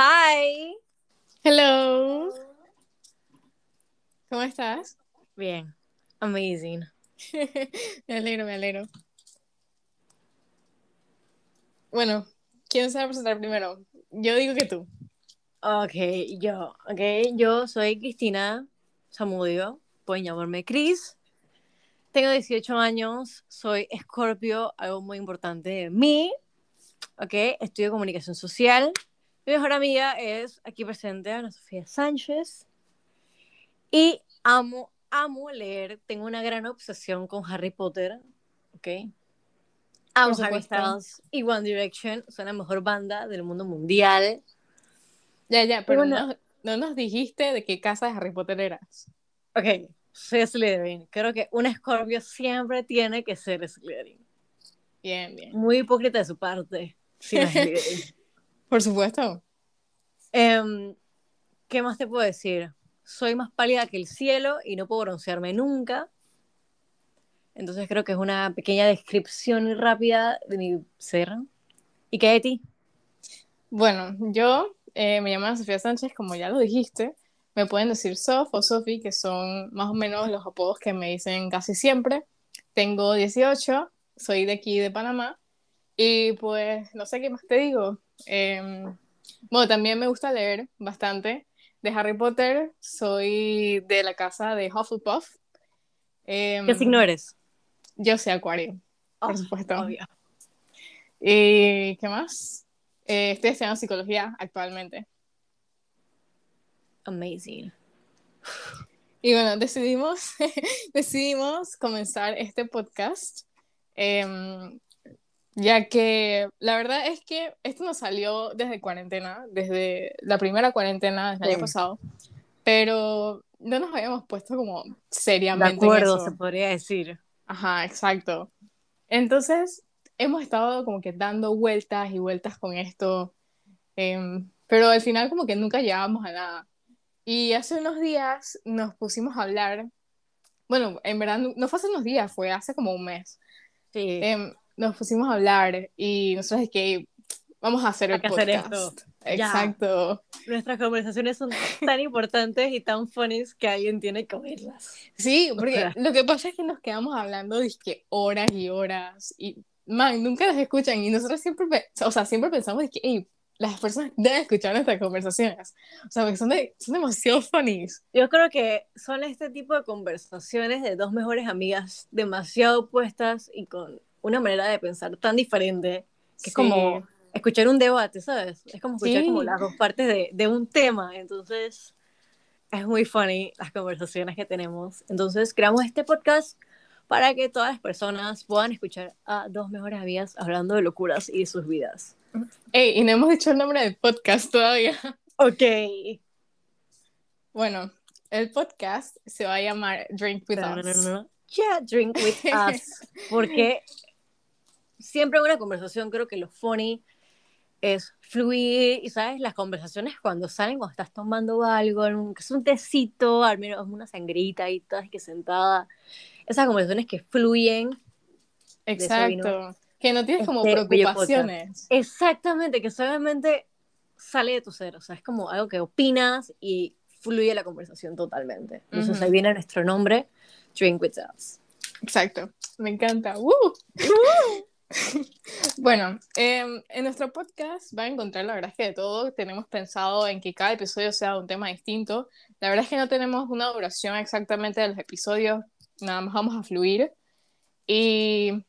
Hi. Hello. ¿Cómo estás? Bien. Amazing. me alegro, me alegro. Bueno, ¿quién se va a presentar primero? Yo digo que tú. Ok, yo. Ok, yo soy Cristina Zamudio. Pueden llamarme Chris. Tengo 18 años. Soy Escorpio, algo muy importante de mí. Ok, estudio comunicación social. Mi mejor amiga es aquí presente, Ana Sofía Sánchez. Y amo, amo leer. Tengo una gran obsesión con Harry Potter. ¿Ok? Amo Harry. Styles y One Direction. Son la mejor banda del mundo mundial. Ya, ya, pero bueno. no, no nos dijiste de qué casa de Harry Potter eras. Ok, soy Slytherin. Creo que un Scorpio siempre tiene que ser Slytherin. Bien, bien. Muy hipócrita de su parte. si no es. Por supuesto. Em, ¿Qué más te puedo decir? Soy más pálida que el cielo y no puedo broncearme nunca. Entonces creo que es una pequeña descripción rápida de mi ser. ¿Y qué de ti? Bueno, yo eh, me llamo Sofía Sánchez, como ya lo dijiste. Me pueden decir Sof o Sofi, que son más o menos los apodos que me dicen casi siempre. Tengo 18, soy de aquí de Panamá. Y pues, no sé qué más te digo. Em, bueno, también me gusta leer bastante. De Harry Potter, soy de la casa de Hufflepuff. Em, ¿Qué signo eres? Yo soy Acuario, por Oh, supuesto. obvio. ¿Y qué más? Eh, estoy estudiando psicología actualmente. Amazing. Y bueno, decidimos, decidimos comenzar este podcast, em, ya que la verdad es que esto nos salió desde cuarentena, desde la primera cuarentena del Sí. año pasado, pero no nos habíamos puesto como De seriamente en acuerdo, eso. se podría decir. Ajá, exacto. Entonces, hemos estado como que dando vueltas y vueltas con esto, em, pero al final como que nunca llegábamos a nada. Y hace unos días nos pusimos a hablar, bueno, en verdad no, fue hace unos días, fue hace como un mes. Sí. Em, nos pusimos a hablar y nosotros es que vamos a hacer Hay el que hacer podcast. esto. Ya. Exacto. Nuestras conversaciones son tan importantes y tan funnies que alguien tiene que oírlas. Sí, O porque sea. lo que pasa es que nos quedamos hablando que horas y horas y man, nunca las escuchan y nosotros siempre, o sea, siempre pensamos de que "Ey, las personas deben escuchar nuestras conversaciones. O sea, porque son, de- son demasiado funnies. Yo creo que son este tipo de conversaciones de dos mejores amigas demasiado opuestas y con una manera de pensar tan diferente que es Sí. como escuchar un debate, ¿sabes? Es como escuchar Sí. como las dos partes de, de un tema. Entonces, es muy funny las conversaciones que tenemos. Entonces, creamos este podcast para que todas las personas puedan escuchar a dos mejores amigas hablando de locuras y de sus vidas. Ey, y no hemos dicho el nombre del podcast todavía. Ok. Bueno, el podcast se va a llamar Drink With Us. Yeah, drink with us. Porque siempre en una conversación creo que lo funny es fluir y, ¿sabes? Las conversaciones cuando salen, cuando estás tomando algo, un- que es un tecito, al menos una sangrita y todas que sentada. Esas conversaciones que fluyen. Exacto. Que no tienes como este preocupaciones. Exactamente, que solamente sale de tu ser. O sea, es como algo que opinas y fluye la conversación totalmente. Entonces Ujú. ahí viene nuestro nombre, Drink with us. Exacto, me encanta. ¡Woo! Bueno, em, en nuestro podcast va a encontrar la verdad es que de todo. Tenemos pensado en que cada episodio sea un tema distinto. La verdad es que no tenemos una duración exactamente de los episodios, nada más vamos a fluir. Y,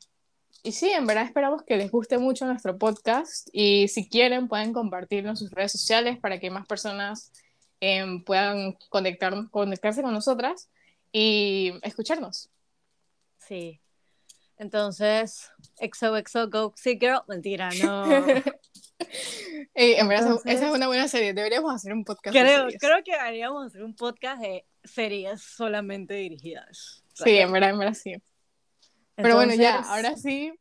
y sí, en verdad esperamos que les guste mucho nuestro podcast y si quieren pueden compartirlo en sus redes sociales para que más personas em, puedan conectar, conectarse con nosotras y escucharnos. Sí. Entonces, XOXO Goxy Girl. Mentira, no. Ey, en verdad, esa- Entonces- esa es una buena serie. Deberíamos hacer un podcast de creo, series. creo que haríamos hacer un podcast de series solamente dirigidas. Sí, en verdad, en verdad sí. Pero bueno, ya, Entonces, ahora sí,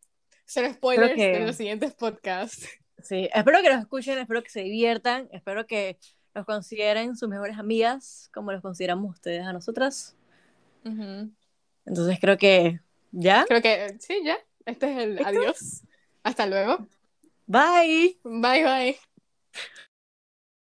cero spoilers que- de los siguientes podcasts. Sí, espero que nos escuchen, espero que se diviertan, espero que nos consideren sus mejores amigas, como los consideramos ustedes a nosotras. Ujú. Entonces creo que ¿Ya? Creo que sí, ya. Este es el adiós. Hasta luego. Bye. Bye, bye.